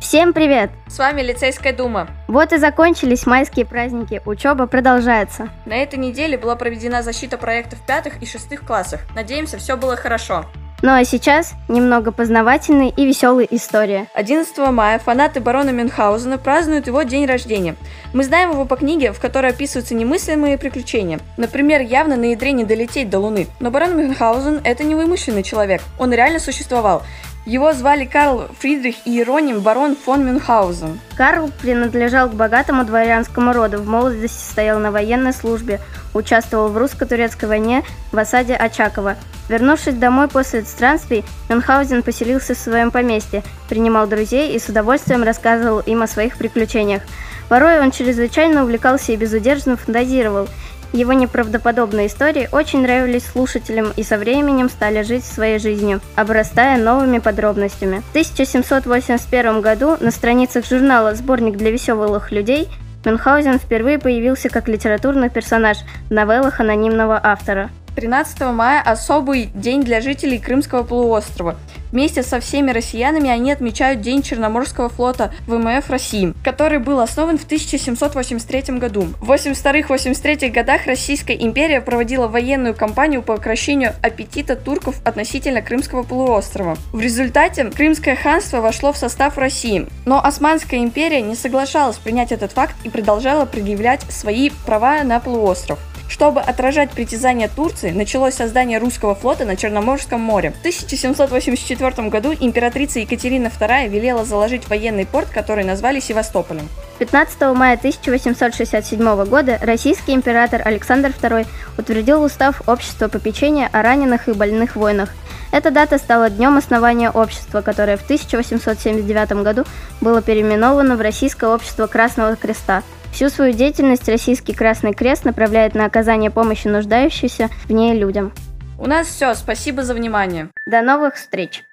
Всем привет! С вами Лицейская дума. Вот и закончились майские праздники, учеба продолжается. На этой неделе была проведена защита проектов пятых и шестых классах. Надеемся, все было хорошо. Ну а сейчас немного познавательной и веселой истории. 11 мая фанаты барона Мюнхгаузена празднуют его день рождения. Мы знаем его по книге, в которой описываются немыслимые приключения. Например, явно на ядре не долететь до Луны. Но барон Мюнхгаузен – это не вымышленный человек, он реально существовал. Его звали Карл Фридрих и ироним барон фон Мюнхгаузен. Карл принадлежал к богатому дворянскому роду, в молодости стоял на военной службе, участвовал в русско-турецкой войне в осаде Очакова. Вернувшись домой после странствий, Мюнхгаузен поселился в своем поместье, принимал друзей и с удовольствием рассказывал им о своих приключениях. Порой он чрезвычайно увлекался и безудержно фантазировал – его неправдоподобные истории очень нравились слушателям и со временем стали жить своей жизнью, обрастая новыми подробностями. В 1781 году на страницах журнала «Сборник для веселых людей» Мюнхгаузен впервые появился как литературный персонаж в новеллах анонимного автора. 13 мая – особый день для жителей Крымского полуострова. Вместе со всеми россиянами они отмечают День Черноморского флота ВМФ России, который был основан в 1783 году. В 82-83 годах Российская империя проводила военную кампанию по укрощению аппетита турков относительно Крымского полуострова. В результате Крымское ханство вошло в состав России, но Османская империя не соглашалась принять этот факт и продолжала предъявлять свои права на полуостров. Чтобы отражать притязания Турции, началось создание русского флота на Черноморском море. В 1784 году императрица Екатерина II велела заложить военный порт, который назвали Севастополем. 15 мая 1867 года российский император Александр II утвердил устав Общества попечения о раненых и больных войнах. Эта дата стала днем основания общества, которое в 1879 году было переименовано в Российское общество Красного Креста – Всю свою деятельность Российский Красный Крест направляет на оказание помощи нуждающимся в ней людям. У нас все, спасибо за внимание. До новых встреч!